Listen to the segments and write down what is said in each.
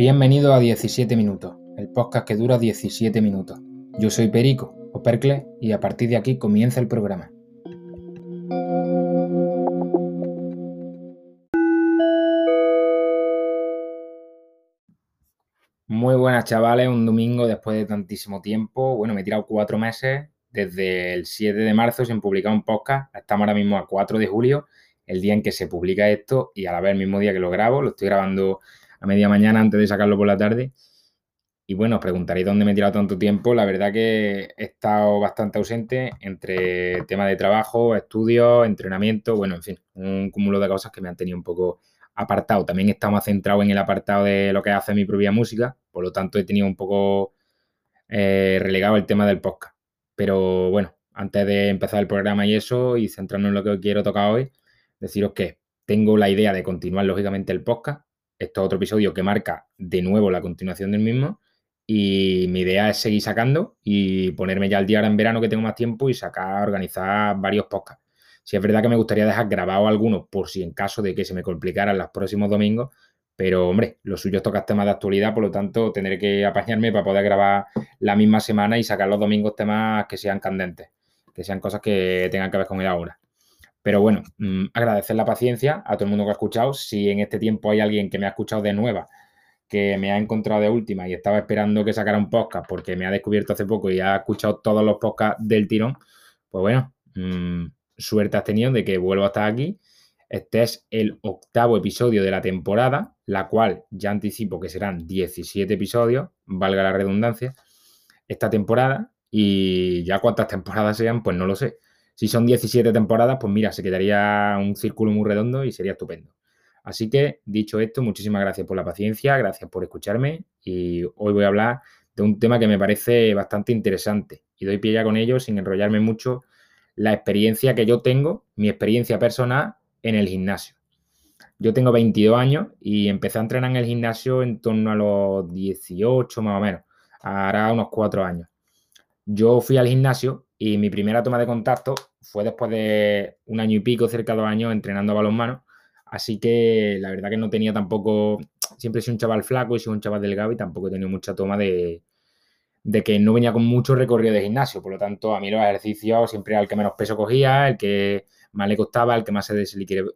Bienvenido a 17 minutos, el podcast que dura 17 minutos. Yo soy Perico, o Percle, y a partir de aquí comienza el programa. Muy buenas chavales, un domingo después de tantísimo tiempo. Bueno, me he tirado cuatro meses, desde el 7 de marzo sin publicar un podcast, estamos ahora mismo a 4 de julio, el día en que se publica esto y a la vez el mismo día que lo grabo, lo estoy grabando a media mañana antes de sacarlo por la tarde. Y bueno, os preguntaréis dónde me he tirado tanto tiempo. La verdad que he estado bastante ausente entre temas de trabajo, estudios, entrenamiento, bueno, en fin, un cúmulo de cosas que me han tenido un poco apartado. También he estado más centrado en el apartado de lo que hace mi propia música, por lo tanto he tenido un poco eh, relegado el tema del podcast. Pero bueno, antes de empezar el programa y eso, y centrarnos en lo que quiero tocar hoy, deciros que tengo la idea de continuar lógicamente el podcast. Esto es otro episodio que marca de nuevo la continuación del mismo. Y mi idea es seguir sacando y ponerme ya al día ahora en verano que tengo más tiempo y sacar, organizar varios podcasts. Si es verdad que me gustaría dejar grabado algunos por si en caso de que se me complicaran los próximos domingos, pero hombre, lo suyo es temas de actualidad, por lo tanto tendré que apañarme para poder grabar la misma semana y sacar los domingos temas que sean candentes, que sean cosas que tengan que ver con el ahora. Pero bueno, mm, agradecer la paciencia a todo el mundo que ha escuchado. Si en este tiempo hay alguien que me ha escuchado de nueva, que me ha encontrado de última y estaba esperando que sacara un podcast porque me ha descubierto hace poco y ha escuchado todos los podcasts del tirón, pues bueno, mm, suerte has tenido de que vuelvo a estar aquí. Este es el octavo episodio de la temporada, la cual ya anticipo que serán 17 episodios, valga la redundancia, esta temporada. Y ya cuántas temporadas sean, pues no lo sé. Si son 17 temporadas, pues mira, se quedaría un círculo muy redondo y sería estupendo. Así que, dicho esto, muchísimas gracias por la paciencia, gracias por escucharme y hoy voy a hablar de un tema que me parece bastante interesante y doy pie ya con ello sin enrollarme mucho, la experiencia que yo tengo, mi experiencia personal en el gimnasio. Yo tengo 22 años y empecé a entrenar en el gimnasio en torno a los 18 más o menos, ahora unos 4 años. Yo fui al gimnasio y mi primera toma de contacto fue después de un año y pico, cerca de dos años, entrenando a balonmano. Así que la verdad que no tenía tampoco, siempre he sido un chaval flaco y soy un chaval delgado y tampoco he tenido mucha toma de, de que no venía con mucho recorrido de gimnasio. Por lo tanto, a mí los ejercicios siempre era el que menos peso cogía, el que más le costaba, el que más se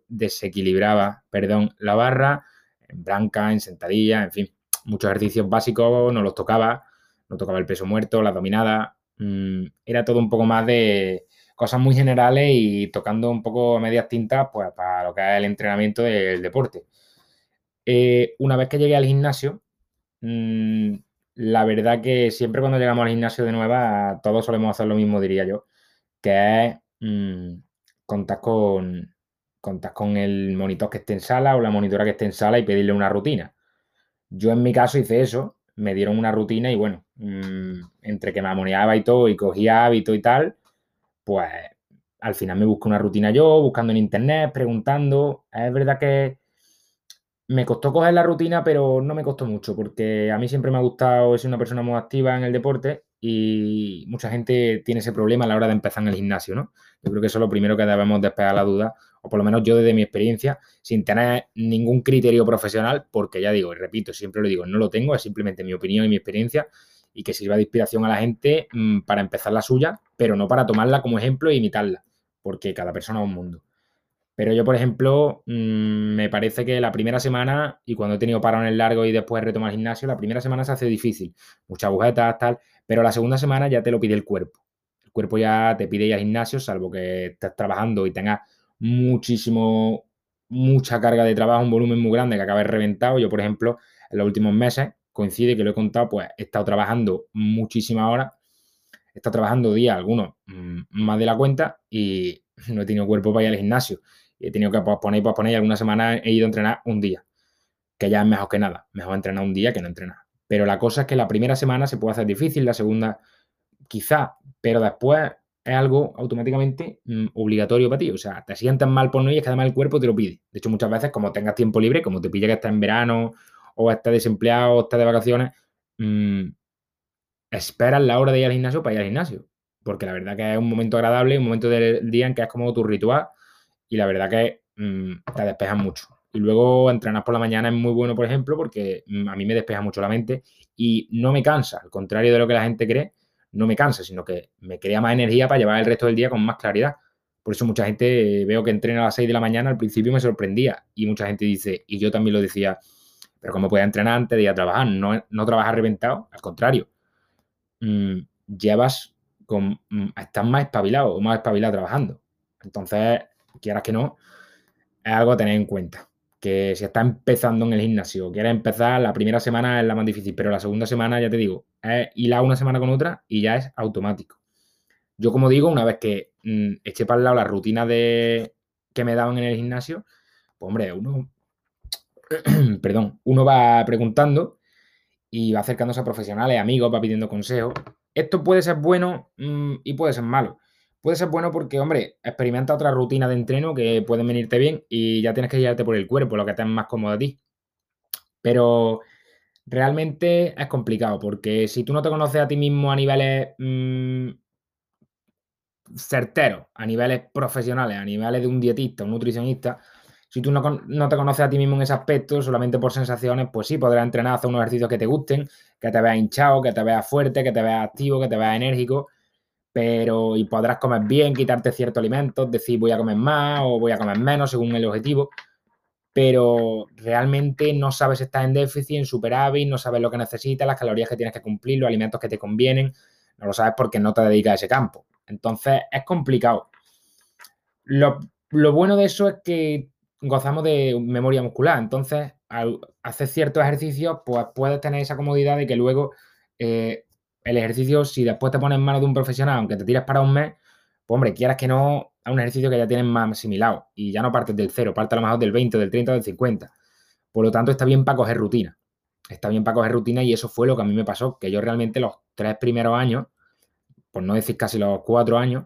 desequilibraba, perdón, la barra, en branca, en sentadilla, en fin, muchos ejercicios básicos no los tocaba, no tocaba el peso muerto, la dominada, mm, era todo un poco más de cosas muy generales y tocando un poco medias tintas pues, para lo que es el entrenamiento del deporte. Eh, una vez que llegué al gimnasio, mm, la verdad que siempre cuando llegamos al gimnasio de nueva, todos solemos hacer lo mismo, diría yo, que es mm, contar con, con el monitor que esté en sala o la monitora que esté en sala y pedirle una rutina. Yo en mi caso hice eso, me dieron una rutina y bueno, mm, entre que me amoneaba y todo y cogía hábito y tal, pues al final me busqué una rutina yo, buscando en internet, preguntando. Es verdad que me costó coger la rutina, pero no me costó mucho, porque a mí siempre me ha gustado ser una persona muy activa en el deporte y mucha gente tiene ese problema a la hora de empezar en el gimnasio, ¿no? Yo creo que eso es lo primero que debemos despegar la duda, o por lo menos yo desde mi experiencia, sin tener ningún criterio profesional, porque ya digo, y repito, siempre lo digo, no lo tengo, es simplemente mi opinión y mi experiencia y que sirva de inspiración a la gente mm, para empezar la suya, pero no para tomarla como ejemplo e imitarla, porque cada persona es un mundo. Pero yo, por ejemplo, mm, me parece que la primera semana, y cuando he tenido parones largos y después retomar el gimnasio, la primera semana se hace difícil. Muchas agujetas, tal, pero la segunda semana ya te lo pide el cuerpo. El cuerpo ya te pide ir al gimnasio, salvo que estés trabajando y tengas muchísimo, mucha carga de trabajo, un volumen muy grande que acabes reventado. Yo, por ejemplo, en los últimos meses, coincide que lo he contado, pues he estado trabajando muchísimas horas, he estado trabajando días, algunos mm, más de la cuenta, y no he tenido cuerpo para ir al gimnasio he tenido que posponer y posponer y algunas semanas he ido a entrenar un día, que ya es mejor que nada. Mejor entrenar un día que no entrenar. Pero la cosa es que la primera semana se puede hacer difícil, la segunda quizá, pero después es algo automáticamente mm, obligatorio para ti. O sea, te sientes mal por no ir, es que además el cuerpo te lo pide. De hecho, muchas veces, como tengas tiempo libre, como te pilla que estás en verano o estás desempleado o estás de vacaciones, mmm, esperas la hora de ir al gimnasio para ir al gimnasio. Porque la verdad que es un momento agradable, un momento del día en que es como tu ritual y la verdad que mm, te despejas mucho. Y luego entrenar por la mañana es muy bueno, por ejemplo, porque mm, a mí me despeja mucho la mente y no me cansa, al contrario de lo que la gente cree, no me cansa, sino que me crea más energía para llevar el resto del día con más claridad. Por eso mucha gente eh, veo que entrena a las 6 de la mañana, al principio me sorprendía y mucha gente dice, y yo también lo decía, pero ¿cómo puedes entrenar antes de ir a trabajar? No, no trabajas reventado, al contrario. Mm, llevas con, mm, estás más espabilado o más espabilado trabajando. Entonces, quieras que no, es algo a tener en cuenta. Que si estás empezando en el gimnasio, quieres empezar, la primera semana es la más difícil, pero la segunda semana, ya te digo, es hilar una semana con otra y ya es automático. Yo, como digo, una vez que mm, eché para el lado la rutina de, que me daban en el gimnasio, pues hombre, uno, perdón, uno va preguntando y va acercándose a profesionales, amigos, va pidiendo consejos. Esto puede ser bueno mm, y puede ser malo. Puede ser bueno porque, hombre, experimenta otra rutina de entreno que pueden venirte bien y ya tienes que guiarte por el cuerpo, lo que te es más cómodo a ti. Pero realmente es complicado porque si tú no te conoces a ti mismo a niveles mm, certeros, a niveles profesionales, a niveles de un dietista, un nutricionista, si tú no, te conoces a ti mismo en ese aspecto, solamente por sensaciones, pues sí, podrás entrenar, hacer unos ejercicios que te gusten, que te veas hinchado, que te veas fuerte, que te veas activo, que te veas enérgico, pero y podrás comer bien, quitarte ciertos alimentos, decir voy a comer más o voy a comer menos según el objetivo, pero realmente no sabes si estás en déficit, en superávit, no sabes lo que necesitas, las calorías que tienes que cumplir, los alimentos que te convienen, no lo sabes porque no te dedicas a ese campo. Entonces es complicado. Lo, bueno de eso es que gozamos de memoria muscular. Entonces, al hacer ciertos ejercicios, pues puedes tener esa comodidad de que luego eh, el ejercicio, si después te pones en manos de un profesional, aunque te tires para un mes, pues hombre, quieras que no, a un ejercicio que ya tienes más asimilado y ya no partes del cero, partes a lo mejor del 20, del 30 del 50. Por lo tanto, está bien para coger rutina. Está bien para coger rutina y eso fue lo que a mí me pasó, que yo realmente los tres primeros años por no decir casi los cuatro años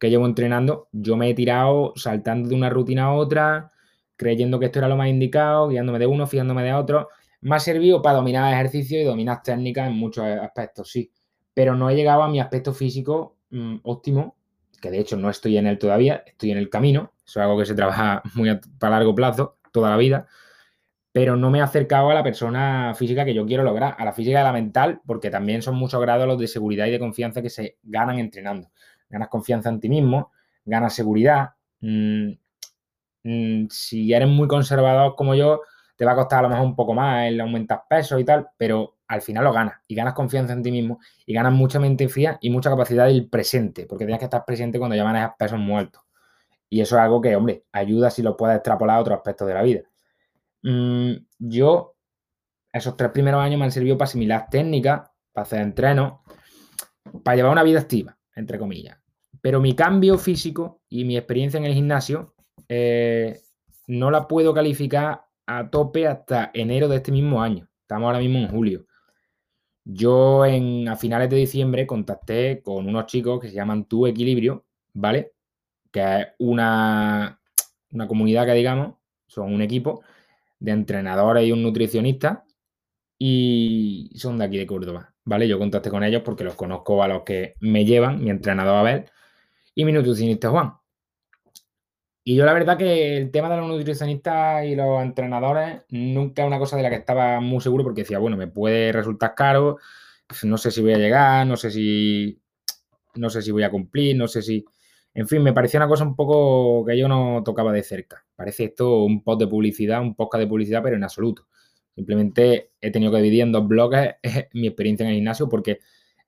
que llevo entrenando, yo me he tirado saltando de una rutina a otra, creyendo que esto era lo más indicado, guiándome de uno, fijándome de otro. Me ha servido para dominar ejercicio y dominar técnicas en muchos aspectos, sí. Pero no he llegado a mi aspecto físico mm, óptimo, que de hecho no estoy en él todavía, estoy en el camino. Eso es algo que se trabaja muy a, largo plazo, toda la vida pero no me he acercado a la persona física que yo quiero lograr, a la física y a la mental, porque también son muchos grados los de seguridad y de confianza que se ganan entrenando. Ganas confianza en ti mismo, ganas seguridad. Mm, mm, si eres muy conservador como yo, te va a costar a lo mejor un poco más el aumentar peso y tal, pero al final lo ganas y ganas confianza en ti mismo y ganas mucha mente fría y mucha capacidad del presente, porque tienes que estar presente cuando ya manejas pesos muertos. Y eso es algo que, hombre, ayuda si lo puedes extrapolar a otros aspectos de la vida. Mm, yo, esos tres primeros años me han servido para asimilar técnicas, para hacer entrenos, para llevar una vida activa, entre comillas. Pero mi cambio físico y mi experiencia en el gimnasio eh, no la puedo calificar a tope hasta enero de este mismo año. Estamos ahora mismo en julio. Yo en, a finales de diciembre contacté con unos chicos que se llaman Tu Equilibrio, ¿vale? Que es una, una comunidad que digamos, son un equipo de entrenadores y un nutricionista y son de aquí de Córdoba, ¿vale? Yo contacté con ellos porque los conozco a los que me llevan, mi entrenador Abel y mi nutricionista Juan. Y yo la verdad que el tema de los nutricionistas y los entrenadores nunca es una cosa de la que estaba muy seguro porque decía, bueno, me puede resultar caro, no sé si voy a llegar, no sé si no sé si voy a cumplir, no sé si en fin, me parecía una cosa un poco que yo no tocaba de cerca. Parece esto un post de publicidad, un podcast de publicidad, pero en absoluto. Simplemente he tenido que dividir en dos bloques mi experiencia en el gimnasio porque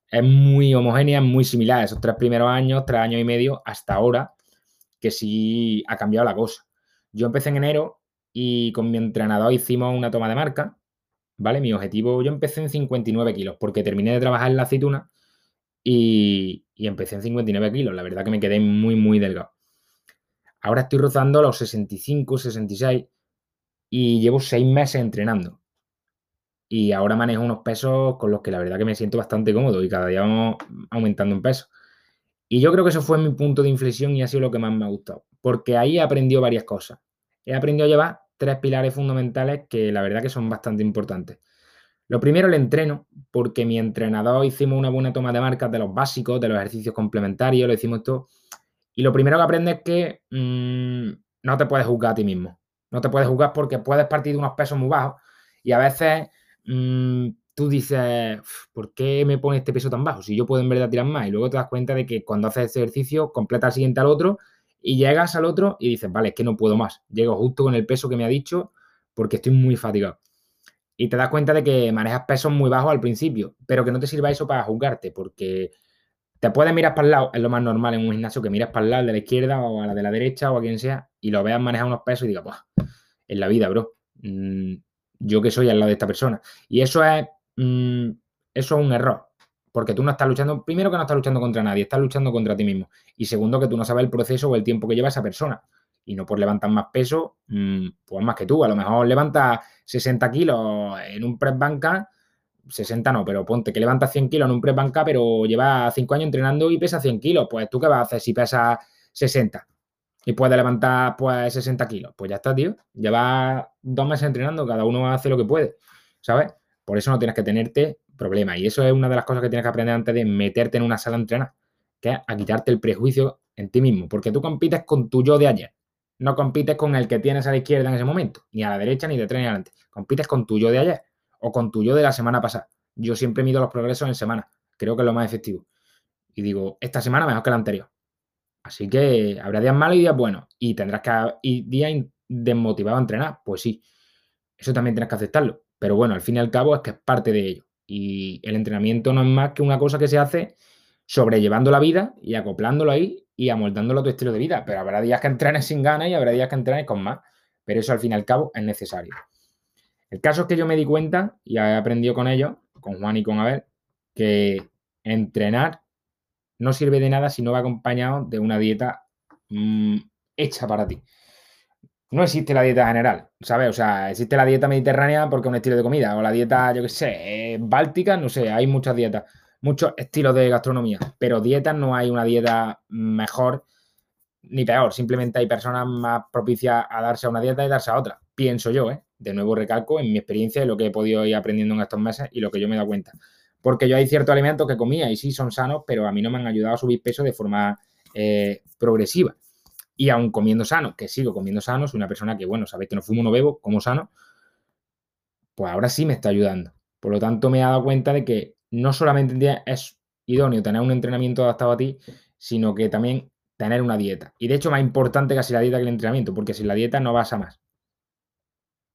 es muy homogénea, muy similar esos tres primeros años, tres años y medio, hasta ahora, que sí ha cambiado la cosa. Yo empecé en enero y con mi entrenador hicimos una toma de marca, ¿vale? Mi objetivo, yo empecé en 59 kilos porque terminé de trabajar en la aceituna y, empecé en 59 kilos. La verdad que me quedé muy, muy delgado. Ahora estoy rozando los 65, 66 y llevo seis meses entrenando. Y ahora manejo unos pesos con los que la verdad que me siento bastante cómodo y cada día vamos aumentando en peso. Y yo creo que eso fue mi punto de inflexión y ha sido lo que más me ha gustado. Porque ahí he aprendido varias cosas. He aprendido a llevar tres pilares fundamentales que la verdad que son bastante importantes. Lo primero, el entreno, porque mi entrenador hicimos una buena toma de marcas de los básicos, de los ejercicios complementarios, lo hicimos todo. Y lo primero que aprendes es que mm, no te puedes juzgar a ti mismo. No te puedes jugar porque puedes partir de unos pesos muy bajos y a veces mm, tú dices, ¿por qué me pone este peso tan bajo? Si yo puedo en verdad tirar más. Y luego te das cuenta de que cuando haces este ejercicio, completa el siguiente al otro y llegas al otro y dices, vale, es que no puedo más. Llego justo con el peso que me ha dicho porque estoy muy fatigado. Y te das cuenta de que manejas pesos muy bajos al principio, pero que no te sirva eso para juzgarte, porque te puedes mirar para el lado, es lo más normal en un gimnasio que miras para el lado de la izquierda o a la de la derecha o a quien sea y lo veas manejar unos pesos y digas, pues, en la vida, bro, mm, yo que soy al lado de esta persona. Y eso es, mm, eso es un error, porque tú no estás luchando, primero que no estás luchando contra nadie, estás luchando contra ti mismo. Y segundo que tú no sabes el proceso o el tiempo que lleva esa persona. Y no por levantar más peso, mm, pues más que tú. A lo mejor levanta 60 kilos en un press banca 60 no, pero ponte que levanta 100 kilos en un press banca, pero lleva 5 años entrenando y pesa 100 kilos. Pues tú qué vas a hacer si pesa 60 y puedes levantar pues 60 kilos. Pues ya está, tío. Lleva dos meses entrenando, cada uno hace lo que puede, ¿sabes? Por eso no tienes que tenerte problemas. Y eso es una de las cosas que tienes que aprender antes de meterte en una sala a entrenar, que es a quitarte el prejuicio en ti mismo, porque tú compites con tu yo de ayer. No compites con el que tienes a la izquierda en ese momento, ni a la derecha, ni de tres ni adelante. Compites con tu yo de ayer o con tu yo de la semana pasada. Yo siempre mido los progresos en semana. Creo que es lo más efectivo. Y digo, esta semana mejor que la anterior. Así que habrá días malos y días buenos. Y tendrás que y días desmotivados a entrenar. Pues sí. Eso también tienes que aceptarlo. Pero bueno, al fin y al cabo es que es parte de ello. Y el entrenamiento no es más que una cosa que se hace sobrellevando la vida y acoplándolo ahí y amoldándolo a tu estilo de vida. Pero habrá días que entrenes sin ganas y habrá días que entrenes con más. Pero eso al fin y al cabo es necesario. El caso es que yo me di cuenta y he aprendido con ellos, con Juan y con Abel, que entrenar no sirve de nada si no va acompañado de una dieta mm, hecha para ti. No existe la dieta general, ¿sabes? O sea, existe la dieta mediterránea porque es un estilo de comida, o la dieta, yo qué sé, eh, báltica, no sé, hay muchas dietas, muchos estilos de gastronomía, pero dietas no hay una dieta mejor ni peor, simplemente hay personas más propicias a darse a una dieta y darse a otra, pienso yo, ¿eh? De nuevo recalco en mi experiencia y lo que he podido ir aprendiendo en estos meses y lo que yo me he dado cuenta. Porque yo hay ciertos alimentos que comía y sí son sanos, pero a mí no me han ayudado a subir peso de forma eh, progresiva. Y aún comiendo sano, que sigo comiendo sano, soy una persona que, bueno, sabéis que no fumo, no bebo, como sano, pues ahora sí me está ayudando. Por lo tanto, me he dado cuenta de que no solamente es idóneo tener un entrenamiento adaptado a ti, sino que también tener una dieta. Y de hecho, más importante casi la dieta que el entrenamiento, porque sin la dieta no vas a más.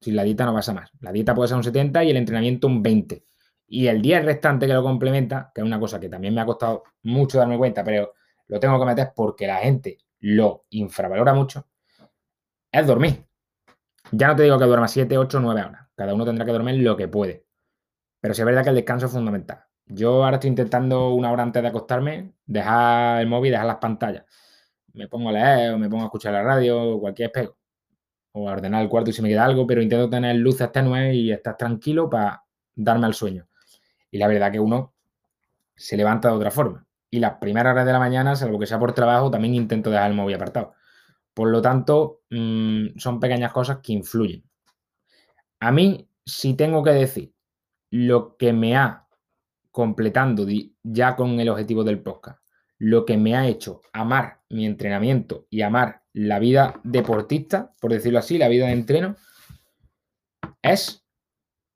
Sin la dieta no vas a más. La dieta puede ser un 70 y el entrenamiento un 20. Y el 10 restante que lo complementa, que es una cosa que también me ha costado mucho darme cuenta, pero lo tengo que meter porque la gente lo infravalora mucho, es dormir. Ya no te digo que duerma 7, 8, 9 horas. Cada uno tendrá que dormir lo que puede. Pero sí es verdad que el descanso es fundamental. Yo ahora estoy intentando una hora antes de acostarme, dejar el móvil, dejar las pantallas. Me pongo a leer o me pongo a escuchar la radio, cualquier espejo o a ordenar el cuarto y si me queda algo, pero intento tener luces tenues y estar tranquilo para darme al sueño. Y la verdad que uno se levanta de otra forma. Y las primeras horas de la mañana, salvo que sea por trabajo, también intento dejar el móvil apartado. Por lo tanto, mm, son pequeñas cosas que influyen. A mí, si tengo que decir lo que me ha completando ya con el objetivo del podcast, lo que me ha hecho amar mi entrenamiento y amar la vida deportista, por decirlo así, la vida de entreno, es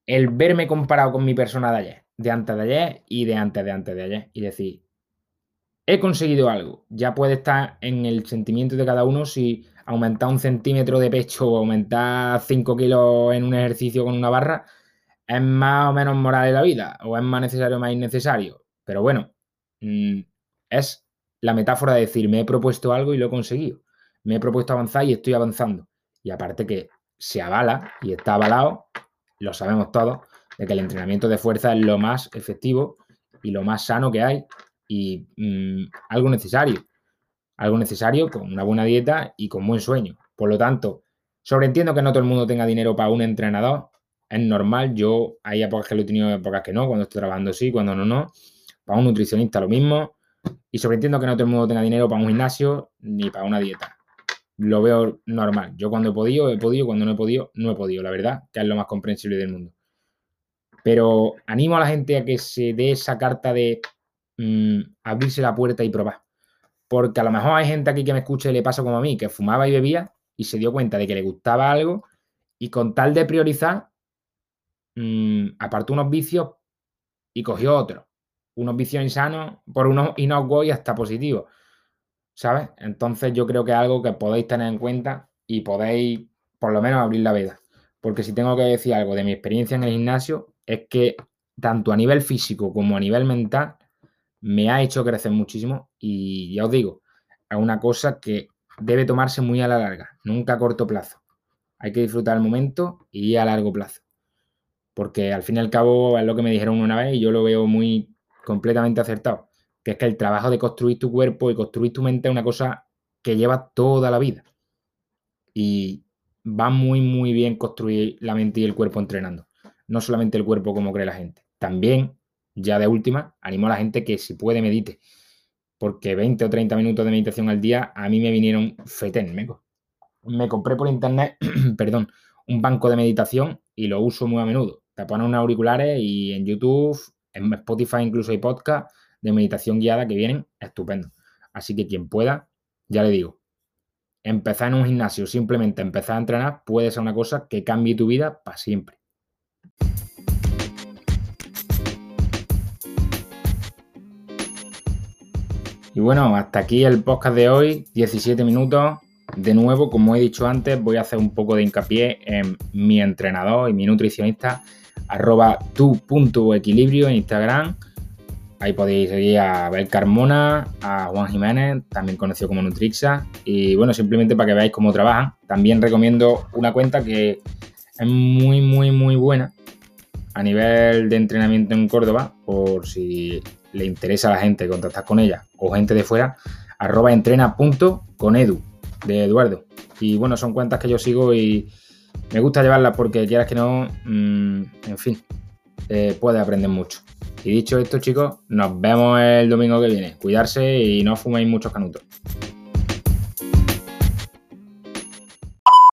el verme comparado con mi persona de ayer, de antes de ayer y de antes de antes de ayer. Y decir, he conseguido algo. Ya puede estar en el sentimiento de cada uno si aumentar un centímetro de pecho o aumentar 5 kilos en un ejercicio con una barra es más o menos moral de la vida, o es más necesario o más innecesario. Pero bueno, mm, es la metáfora de decir, me he propuesto algo y lo he conseguido me he propuesto avanzar y estoy avanzando. Y aparte que se avala y está avalado, lo sabemos todos, de que el entrenamiento de fuerza es lo más efectivo y lo más sano que hay y mm, algo necesario. Algo necesario con una buena dieta y con buen sueño. Por lo tanto, sobreentiendo que no todo el mundo tenga dinero para un entrenador. Es normal, yo hay épocas que lo he tenido, épocas que no, cuando estoy trabajando sí, cuando no, no. Para un nutricionista lo mismo. Y sobreentiendo que no todo el mundo tenga dinero para un gimnasio ni para una dieta lo veo normal. Yo cuando he podido, he podido, cuando no he podido, no he podido, la verdad, que es lo más comprensible del mundo. Pero animo a la gente a que se dé esa carta de mm, abrirse la puerta y probar. Porque a lo mejor hay gente aquí que me escucha y le pasa como a mí, que fumaba y bebía y se dio cuenta de que le gustaba algo y con tal de priorizar, mmm, apartó unos vicios y cogió otros. Unos vicios insanos por unos inocuos y hasta positivos. ¿Sabes? Entonces yo creo que es algo que podéis tener en cuenta y podéis por lo menos abrir la veda. Porque si tengo que decir algo de mi experiencia en el gimnasio, es que tanto a nivel físico como a nivel mental me ha hecho crecer muchísimo y ya os digo, es una cosa que debe tomarse muy a la larga, nunca a corto plazo. Hay que disfrutar el momento y a largo plazo. Porque al fin y al cabo es lo que me dijeron una vez y yo lo veo muy completamente acertado, que es que el trabajo de construir tu cuerpo y construir tu mente es una cosa que lleva toda la vida. Y va muy, muy bien construir la mente y el cuerpo entrenando. No solamente el cuerpo como cree la gente. También, ya de última, animo a la gente que si puede medite. Porque 20 o 30 minutos de meditación al día a mí me vinieron fetén. Me, me compré por internet, perdón, un banco de meditación y lo uso muy a menudo. Te pones unos auriculares y en YouTube, en Spotify incluso hay podcast de meditación guiada que vienen estupendo. Así que quien pueda, ya le digo, empezar en un gimnasio, simplemente empezar a entrenar, puede ser una cosa que cambie tu vida para siempre. Y bueno, hasta aquí el podcast de hoy, 17 minutos. De nuevo, como he dicho antes, voy a hacer un poco de hincapié en mi entrenador y mi nutricionista, arroba tu.equilibrio en Instagram. Ahí podéis seguir a Bel Carmona, a Juan Jiménez, también conocido como Nutrixa. Y bueno, simplemente para que veáis cómo trabajan. También recomiendo una cuenta que es muy, muy, muy buena a nivel de entrenamiento en Córdoba, por si le interesa a la gente contactar con ella o gente de fuera, arroba entrena.conedu de Eduardo. Y bueno, son cuentas que yo sigo y me gusta llevarlas porque quieras que no, mm, en fin, eh, puede aprender mucho. Y dicho esto, chicos, nos vemos el domingo que viene. Cuidarse y no fuméis muchos canutos.